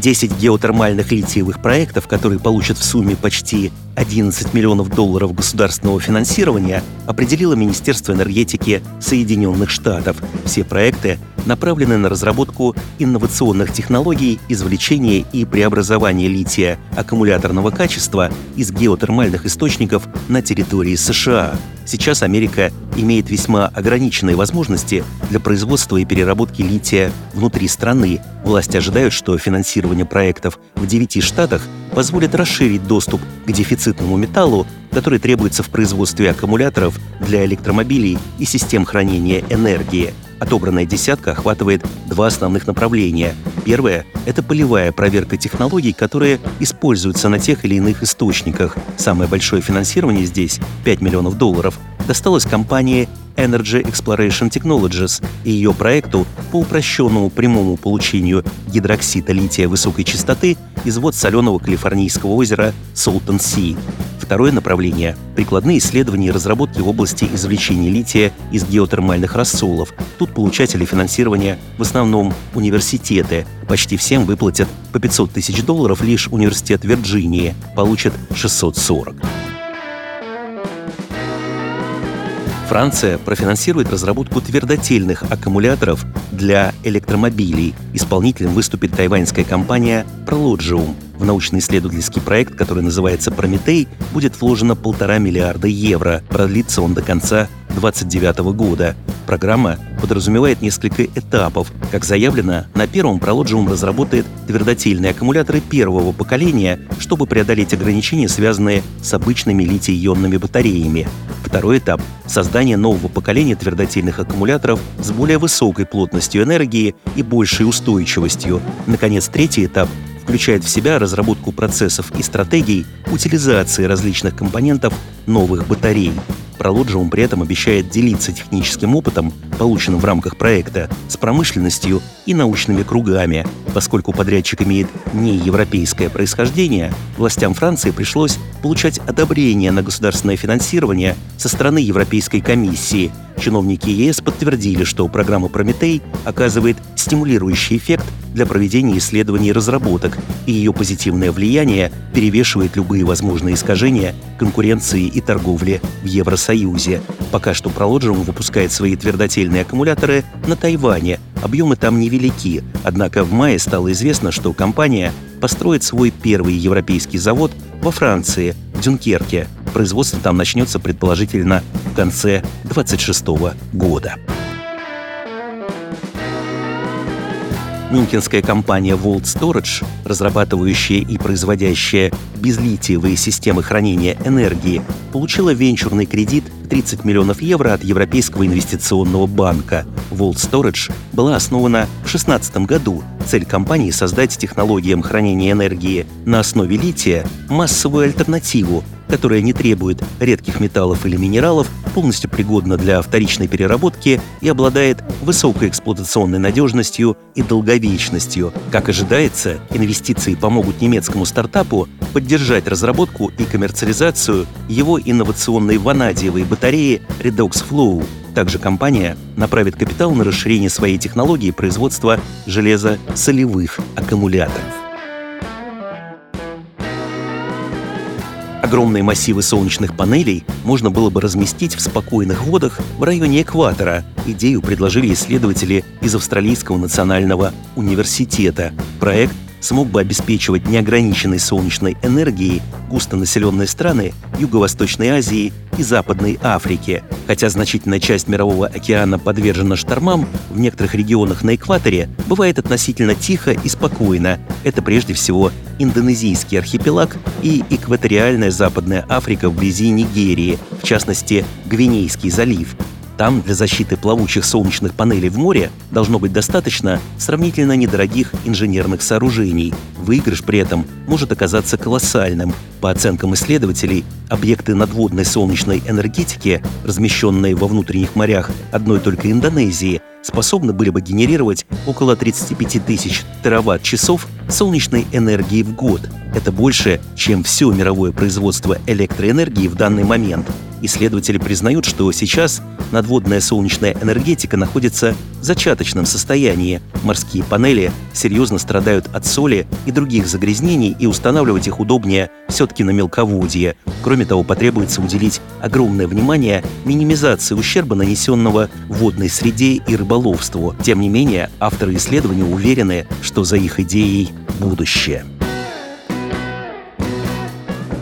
10 геотермальных литиевых проектов, которые получат в сумме почти 11 миллионов долларов государственного финансирования, определило Министерство энергетики Соединенных Штатов. Все проекты направлены на разработку инновационных технологий извлечения и преобразования лития аккумуляторного качества из геотермальных источников на территории США. Сейчас Америка имеет весьма ограниченные возможности для производства и переработки лития внутри страны. Власти ожидают, что финансирование проектов в девяти штатах позволит расширить доступ к дефицитному металлу, который требуется в производстве аккумуляторов для электромобилей и систем хранения энергии. Отобранная десятка охватывает два основных направления. Первое — это полевая проверка технологий, которые используются на тех или иных источниках. Самое большое финансирование здесь — 5 миллионов долларов — досталось компании Energy Exploration Technologies и ее проекту по упрощенному прямому получению гидроксида лития высокой частоты из вод соленого калифорнийского озера Salton Sea. Второе направление – прикладные исследования и разработки в области извлечения лития из геотермальных рассолов. Тут получатели финансирования в основном университеты. Почти всем выплатят по 500 тысяч долларов, лишь университет Вирджинии получит 640. Франция профинансирует разработку твердотельных аккумуляторов для электромобилей. Исполнителем выступит тайваньская компания Prologium. В научно-исследовательский проект, который называется «Прометей», будет вложено полтора миллиарда евро. Продлится он до конца 2029 года. Программа подразумевает несколько этапов. Как заявлено, на первом Prologium разработает твердотельные аккумуляторы первого поколения, чтобы преодолеть ограничения, связанные с обычными литий-ионными батареями. Второй этап — создание нового поколения твердотельных аккумуляторов с более высокой плотностью энергии и большей устойчивостью. Наконец, третий этап включает в себя разработку процессов и стратегий утилизации различных компонентов новых батарей. Prologium при этом обещает делиться техническим опытом, полученным в рамках проекта, с промышленностью и научными кругами. Поскольку подрядчик имеет неевропейское происхождение, властям Франции пришлось получать одобрение на государственное финансирование со стороны Европейской комиссии. Чиновники ЕС подтвердили, что программа «Прометей» оказывает стимулирующий эффект для проведения исследований и разработок, и ее позитивное влияние перевешивает любые возможные искажения конкуренции и торговли в Евросоюзе. Пока что Prologium выпускает свои твердотельные аккумуляторы на Тайване. Объемы там невелики, однако в мае стало известно, что компания построит свой первый европейский завод во Франции, в Дюнкерке. Производство там начнется предположительно в конце 2026 года. Мюнхенская компания Volt Storage, разрабатывающая и производящая безлитиевые системы хранения энергии, получила венчурный кредит 30 миллионов евро от Европейского инвестиционного банка. Volt Storage была основана в 2016 году. Цель компании — создать технологиям хранения энергии на основе лития массовую альтернативу которая не требует редких металлов или минералов, полностью пригодна для вторичной переработки и обладает высокой эксплуатационной надежностью и долговечностью. Как ожидается, инвестиции помогут немецкому стартапу поддержать разработку и коммерциализацию его инновационной ванадиевой батареи Redox Flow. Также компания направит капитал на расширение своей технологии производства железо-солевых аккумуляторов. Огромные массивы солнечных панелей можно было бы разместить в спокойных водах в районе экватора. Идею предложили исследователи из Австралийского национального университета. Проект смог бы обеспечивать неограниченной солнечной энергией густонаселенные страны Юго-Восточной Азии и Западной Африки. Хотя значительная часть Мирового океана подвержена штормам, в некоторых регионах на экваторе бывает относительно тихо и спокойно. Это прежде всего Индонезийский архипелаг и экваториальная Западная Африка вблизи Нигерии, в частности Гвинейский залив. Там для защиты плавучих солнечных панелей в море должно быть достаточно сравнительно недорогих инженерных сооружений. Выигрыш при этом может оказаться колоссальным. По оценкам исследователей, объекты надводной солнечной энергетики, размещенные во внутренних морях одной только Индонезии, способны были бы генерировать около 35 тысяч тераватт-часов солнечной энергии в год. Это больше, чем все мировое производство электроэнергии в данный момент – Исследователи признают, что сейчас надводная солнечная энергетика находится в зачаточном состоянии. Морские панели серьезно страдают от соли и других загрязнений, и устанавливать их удобнее все-таки на мелководье. Кроме того, потребуется уделить огромное внимание минимизации ущерба, нанесенного водной среде и рыболовству. Тем не менее, авторы исследования уверены, что за их идеей будущее.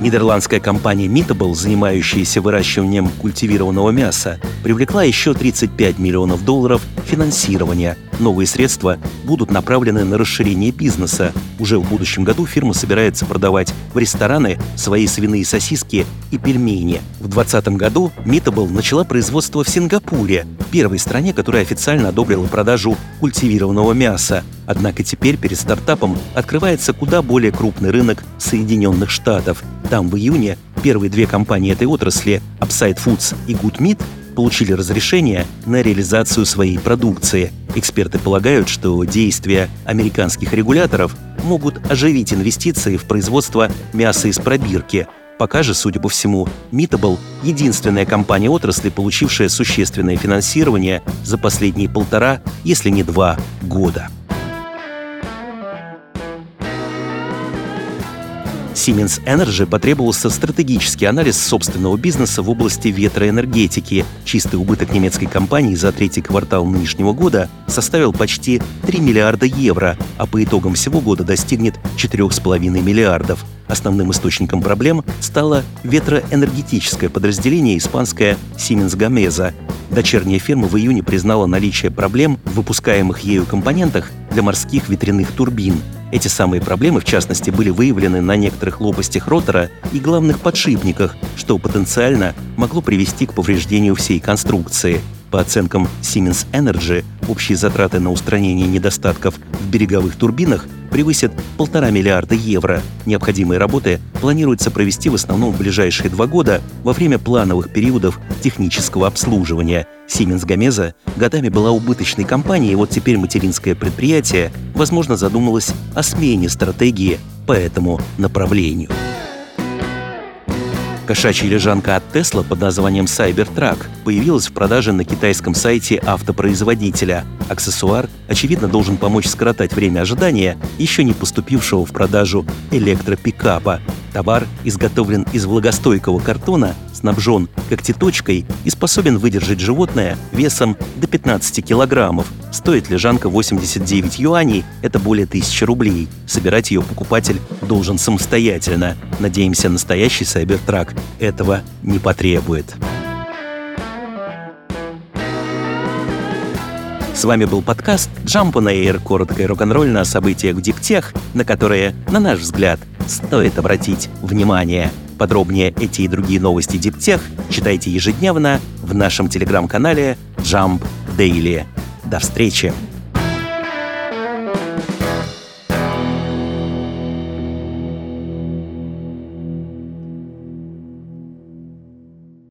Нидерландская компания Meatable, занимающаяся выращиванием культивированного мяса, привлекла еще 35 миллионов долларов финансирования. Новые средства будут направлены на расширение бизнеса. Уже в будущем году фирма собирается продавать в рестораны свои свиные сосиски и пельмени. В 2020 году Meatable начала производство в Сингапуре, первой стране, которая официально одобрила продажу культивированного мяса. Однако теперь перед стартапом открывается куда более крупный рынок Соединенных Штатов. Там в июне первые две компании этой отрасли, Upside Foods и Good Meat, получили разрешение на реализацию своей продукции. Эксперты полагают, что действия американских регуляторов могут оживить инвестиции в производство мяса из пробирки. Пока же, судя по всему, Meatable – единственная компания отрасли, получившая существенное финансирование за последние полтора, если не два года. Siemens Energy потребовался стратегический анализ собственного бизнеса в области ветроэнергетики. Чистый убыток немецкой компании за третий квартал нынешнего года составил почти 3 миллиарда евро, а по итогам всего года достигнет 4,5 миллиардов. Основным источником проблем стало ветроэнергетическое подразделение испанское Siemens Gamesa. Дочерняя фирма в июне признала наличие проблем в выпускаемых ею компонентах для морских ветряных турбин – эти самые проблемы, в частности, были выявлены на некоторых лопастях ротора и главных подшипниках, что потенциально могло привести к повреждению всей конструкции. По оценкам Siemens Energy, общие затраты на устранение недостатков в береговых турбинах превысят полтора миллиарда евро. Необходимые работы планируется провести в основном в ближайшие два года во время плановых периодов технического обслуживания. Siemens Gamesa годами была убыточной компанией, и вот теперь материнское предприятие, возможно, задумалось о смене стратегии по этому направлению. Кошачья лежанка от Tesla под названием Cybertruck появилась в продаже на китайском сайте автопроизводителя. Аксессуар, очевидно, должен помочь скоротать время ожидания еще не поступившего в продажу электропикапа. Товар изготовлен из влагостойкого картона, снабжен когтеточкой и способен выдержать животное весом до 15 килограммов. Стоит лежанка 89 юаней, это более 1000 рублей. Собирать ее покупатель должен самостоятельно. Надеемся, настоящий Cybertruck этого не потребует. С вами был подкаст Jump on Air, коротко и рок-н-ролльно о событиях в диптех, на которые, на наш взгляд, стоит обратить внимание. Подробнее эти и другие новости диптех читайте ежедневно в нашем телеграм-канале Jump Daily. До встречи!